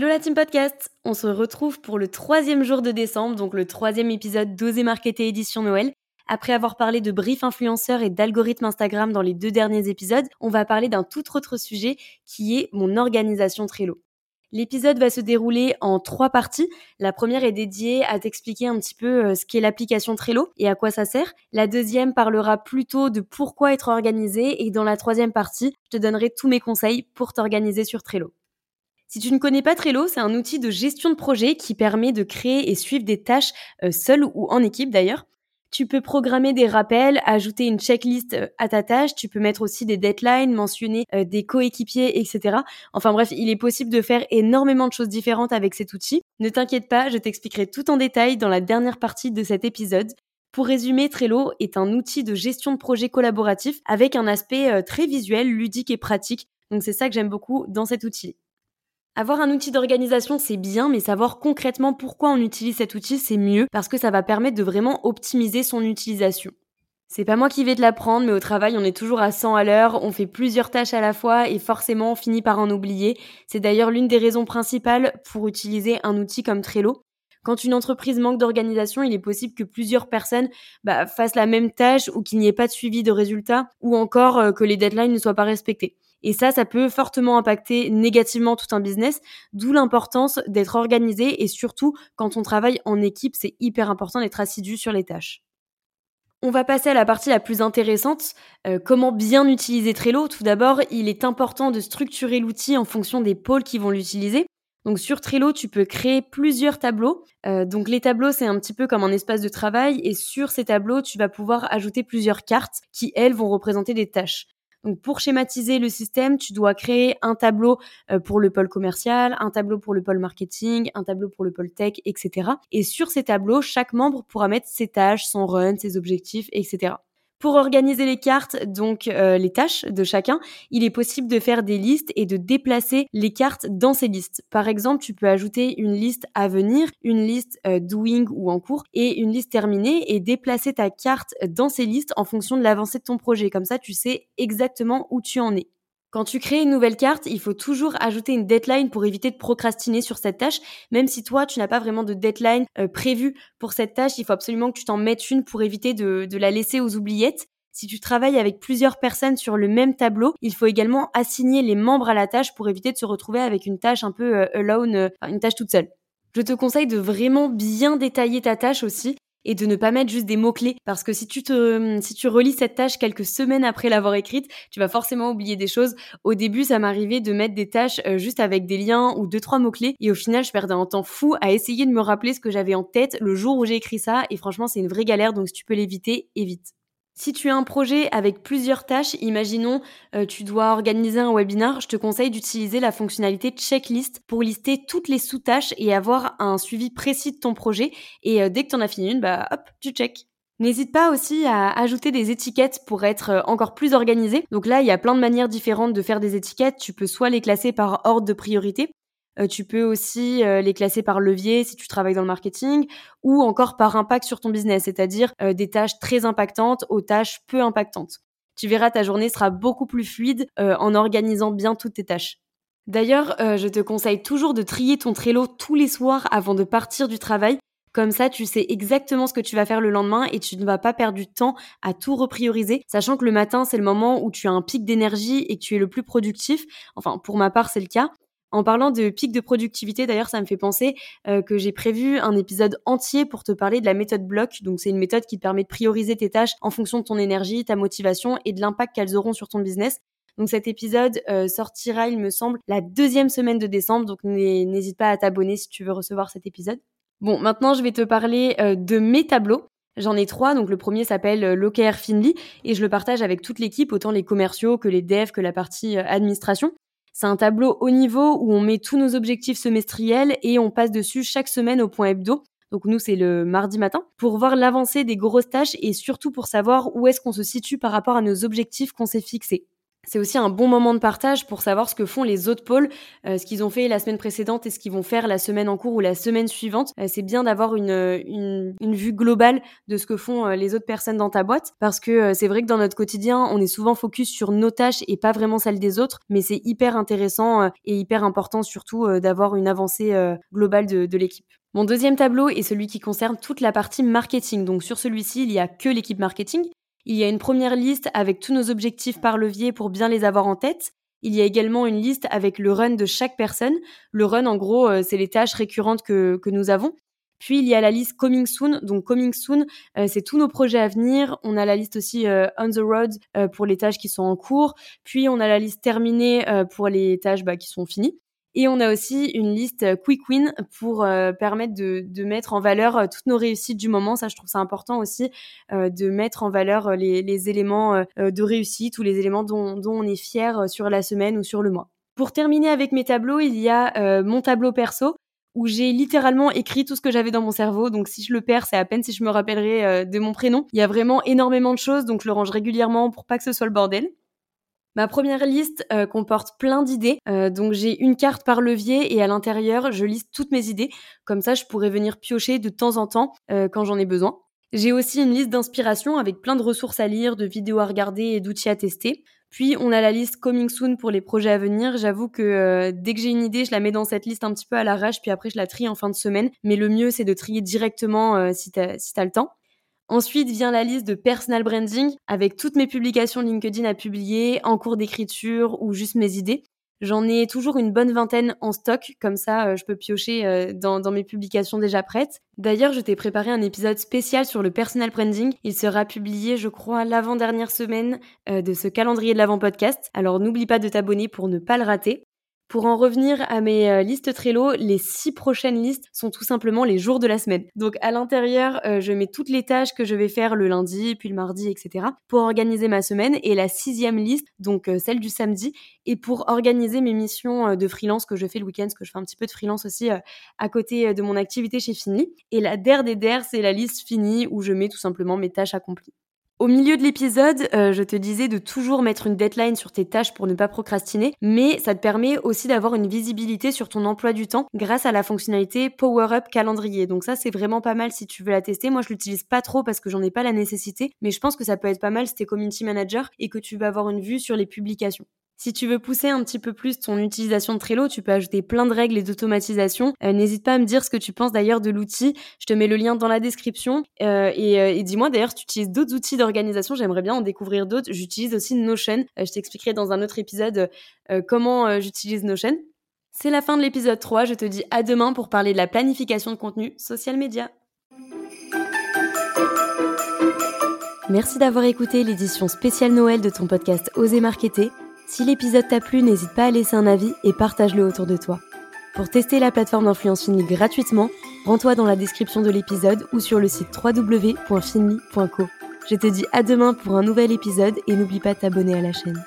Hello la team podcast On se retrouve pour le troisième jour de décembre, donc le troisième épisode d'Oser Marketer édition Noël. Après avoir parlé de brief influenceurs et d'algorithmes Instagram dans les deux derniers épisodes, on va parler d'un tout autre sujet qui est mon organisation Trello. L'épisode va se dérouler en trois parties. La première est dédiée à t'expliquer un petit peu euh, ce qu'est l'application Trello et à quoi ça sert. La deuxième parlera plutôt de pourquoi être organisé et dans la troisième partie, je te donnerai tous mes conseils pour t'organiser sur Trello. Si tu ne connais pas Trello, c'est un outil de gestion de projet qui permet de créer et suivre des tâches euh, seul ou en équipe d'ailleurs. Tu peux programmer des rappels, ajouter une checklist euh, à ta tâche, tu peux mettre aussi des deadlines, mentionner euh, des coéquipiers, etc. Enfin bref, il est possible de faire énormément de choses différentes avec cet outil. Ne t'inquiète pas, je t'expliquerai tout en détail dans la dernière partie de cet épisode. Pour résumer, Trello est un outil de gestion de projet collaboratif avec un aspect très visuel, ludique et pratique. Donc c'est ça que j'aime beaucoup dans cet outil. Avoir un outil d'organisation, c'est bien, mais savoir concrètement pourquoi on utilise cet outil, c'est mieux parce que ça va permettre de vraiment optimiser son utilisation. C'est pas moi qui vais te l'apprendre, mais au travail, on est toujours à 100 à l'heure, on fait plusieurs tâches à la fois et forcément on finit par en oublier. C'est d'ailleurs l'une des raisons principales pour utiliser un outil comme Trello. Quand une entreprise manque d'organisation, il est possible que plusieurs personnes bah, fassent la même tâche ou qu'il n'y ait pas de suivi de résultats ou encore euh, que les deadlines ne soient pas respectées. Et ça, ça peut fortement impacter négativement tout un business, d'où l'importance d'être organisé et surtout quand on travaille en équipe, c'est hyper important d'être assidu sur les tâches. On va passer à la partie la plus intéressante, euh, comment bien utiliser Trello. Tout d'abord, il est important de structurer l'outil en fonction des pôles qui vont l'utiliser. Donc sur Trello, tu peux créer plusieurs tableaux. Euh, donc les tableaux, c'est un petit peu comme un espace de travail et sur ces tableaux, tu vas pouvoir ajouter plusieurs cartes qui, elles, vont représenter des tâches. Donc pour schématiser le système, tu dois créer un tableau euh, pour le pôle commercial, un tableau pour le pôle marketing, un tableau pour le pôle tech, etc. Et sur ces tableaux, chaque membre pourra mettre ses tâches, son run, ses objectifs, etc. Pour organiser les cartes, donc euh, les tâches de chacun, il est possible de faire des listes et de déplacer les cartes dans ces listes. Par exemple, tu peux ajouter une liste à venir, une liste euh, doing ou en cours et une liste terminée et déplacer ta carte dans ces listes en fonction de l'avancée de ton projet. Comme ça, tu sais exactement où tu en es. Quand tu crées une nouvelle carte, il faut toujours ajouter une deadline pour éviter de procrastiner sur cette tâche. Même si toi, tu n'as pas vraiment de deadline euh, prévue pour cette tâche, il faut absolument que tu t'en mettes une pour éviter de, la laisser aux oubliettes. Si tu travailles avec plusieurs personnes sur le même tableau, il faut également assigner les membres à la tâche pour éviter de se retrouver avec une tâche un peu euh, alone, euh, une tâche toute seule. Je te conseille de vraiment bien détailler ta tâche aussi et de ne pas mettre juste des mots-clés parce que si tu te si tu relis cette tâche quelques semaines après l'avoir écrite, tu vas forcément oublier des choses. Au début, ça m'arrivait de mettre des tâches euh, juste avec des liens ou deux trois mots-clés et au final, je perdais un temps fou à essayer de me rappeler ce que j'avais en tête le jour où j'ai écrit ça et franchement, c'est une vraie galère donc si tu peux l'éviter, évite. Si tu as un projet avec plusieurs tâches, imaginons euh, tu dois organiser un webinar, je te conseille d'utiliser la fonctionnalité checklist pour lister toutes les sous-tâches et avoir un suivi précis de ton projet. Et euh, dès que tu en as fini une, bah hop, tu check. N'hésite pas aussi à ajouter des étiquettes pour être euh, encore plus organisé. Donc là, il y a plein de manières différentes de faire des étiquettes. Tu peux soit les classer par ordre de priorité, euh, tu peux aussi euh, les classer par levier si tu travailles dans le marketing ou encore par impact sur ton business, c'est-à-dire euh, des tâches très impactantes aux tâches peu impactantes. Tu verras, ta journée sera beaucoup plus fluide en organisant bien toutes tes tâches. D'ailleurs, je te conseille toujours de trier ton Trello tous les soirs avant de partir du travail. Comme ça, tu sais exactement ce que tu vas faire le lendemain et tu ne vas pas perdre du temps à tout reprioriser, sachant que le matin, c'est le moment où tu as un pic d'énergie et que tu es le plus productif. Enfin, pour ma part, c'est le cas. En parlant de pic de productivité, d'ailleurs, ça me fait penser euh, que j'ai prévu un épisode entier pour te parler de la méthode bloc. Donc, c'est une méthode qui te permet de prioriser tes tâches en fonction de ton énergie, ta motivation et de l'impact qu'elles auront sur ton business. Donc, cet épisode euh, sortira, il me semble, la deuxième semaine de décembre. Donc, n'hésite pas à t'abonner si tu veux recevoir cet épisode. Bon, maintenant, je vais te parler euh, de mes tableaux. J'en ai trois, donc le premier s'appelle l'OKR Finly et je le partage avec toute l'équipe, autant les commerciaux que les devs que la partie administration. C'est un tableau haut niveau où on met tous nos objectifs semestriels et on passe dessus chaque semaine au point hebdo. donc nous c'est le mardi matin, pour voir l'avancée des grosses tâches et surtout pour savoir où est-ce qu'on se situe par rapport à nos objectifs qu'on s'est fixés. C'est aussi un bon moment de partage pour savoir ce que font les autres pôles, euh, ce qu'ils ont fait la semaine précédente et ce qu'ils vont faire la semaine en cours ou la semaine suivante. Euh, c'est bien d'avoir une, une, vue globale de ce que font euh, les autres personnes dans ta boîte parce que c'est vrai que dans notre quotidien, on est souvent focus sur nos tâches et pas vraiment celles des autres, mais c'est hyper intéressant et hyper important surtout d'avoir une avancée globale de, l'équipe. Mon deuxième tableau est celui qui concerne toute la partie marketing. Donc sur celui-ci, il y a que l'équipe marketing. Il y a une première liste avec tous nos objectifs par levier pour bien les avoir en tête. Il y a également une liste avec le run de chaque personne. Le run, en gros, euh, c'est les tâches récurrentes que, nous avons. Puis il y a la liste Coming Soon. Donc Coming Soon, euh, c'est tous nos projets à venir. On a la liste aussi euh, On the Road pour les tâches qui sont en cours. Puis on a la liste terminée pour les tâches bah, qui sont finies. Et on a aussi une liste euh, Quick Win pour euh, permettre de, mettre en valeur euh, toutes nos réussites du moment. Ça, je trouve ça important aussi de mettre en valeur les, éléments de réussite ou les éléments dont, on est fier sur la semaine ou sur le mois. Pour terminer avec mes tableaux, il y a mon tableau perso où j'ai littéralement écrit tout ce que j'avais dans mon cerveau. Donc si je le perds, c'est à peine si je me rappellerai de mon prénom. Il y a vraiment énormément de choses, donc je le range régulièrement pour pas que ce soit le bordel. Ma première liste euh, comporte plein d'idées, euh, donc j'ai une carte par levier et à l'intérieur je liste toutes mes idées, comme ça je pourrais venir piocher de temps en temps euh, quand j'en ai besoin. J'ai aussi une liste d'inspiration avec plein de ressources à lire, de vidéos à regarder et d'outils à tester. Puis on a la liste Coming Soon pour les projets à venir. J'avoue que dès que j'ai une idée, je la mets dans cette liste un petit peu à l'arrache, puis après je la trie en fin de semaine. Mais le mieux c'est de trier directement si t'as le temps. Ensuite vient la liste de personal branding avec toutes mes publications LinkedIn à publier, en cours d'écriture ou juste mes idées. J'en ai toujours une bonne vingtaine en stock, comme ça euh, je peux piocher euh, dans, mes publications déjà prêtes. D'ailleurs, je t'ai préparé un épisode spécial sur le personal branding. Il sera publié, je crois, l'avant-dernière semaine euh, de ce calendrier de l'avant-podcast. Alors n'oublie pas de t'abonner pour ne pas le rater. Pour en revenir à mes euh, listes Trello, les six prochaines listes sont tout simplement les jours de la semaine. Donc à l'intérieur, euh, je mets toutes les tâches que je vais faire le lundi, puis le mardi, etc. pour organiser ma semaine. Et la sixième liste, donc euh, celle du samedi, est pour organiser mes missions de freelance que je fais le week-end, parce que je fais un petit peu de freelance aussi à côté de mon activité chez Fini. Et la der des der, c'est la liste finie où je mets tout simplement mes tâches accomplies. Au milieu de l'épisode, euh, je te disais de toujours mettre une deadline sur tes tâches pour ne pas procrastiner, mais ça te permet aussi d'avoir une visibilité sur ton emploi du temps grâce à la fonctionnalité Power Up Calendrier. Donc ça, c'est vraiment pas mal si tu veux la tester. Moi, je l'utilise pas trop parce que j'en ai pas la nécessité, mais je pense que ça peut être pas mal si t'es community manager et que tu vas avoir une vue sur les publications. Si tu veux pousser un petit peu plus ton utilisation de Trello, tu peux ajouter plein de règles et d'automatisation. Euh, n'hésite pas à me dire ce que tu penses d'ailleurs de l'outil. Je te mets le lien dans la description. Euh, et, euh, et dis-moi d'ailleurs, tu utilises d'autres outils d'organisation? J'aimerais bien en découvrir d'autres. J'utilise aussi Notion. je t'expliquerai dans un autre épisode comment j'utilise Notion. C'est la fin de l'épisode 3. Je te dis à demain pour parler de la planification de contenu social media. Merci d'avoir écouté l'édition spéciale Noël de ton podcast Oser Marketer. Si l'épisode t'a plu, n'hésite pas à laisser un avis et partage-le autour de toi. Pour tester la plateforme d'influence Finly gratuitement, rends-toi dans la description de l'épisode ou sur le site www.finly.co. Je te dis à demain pour un nouvel épisode et n'oublie pas de t'abonner à la chaîne.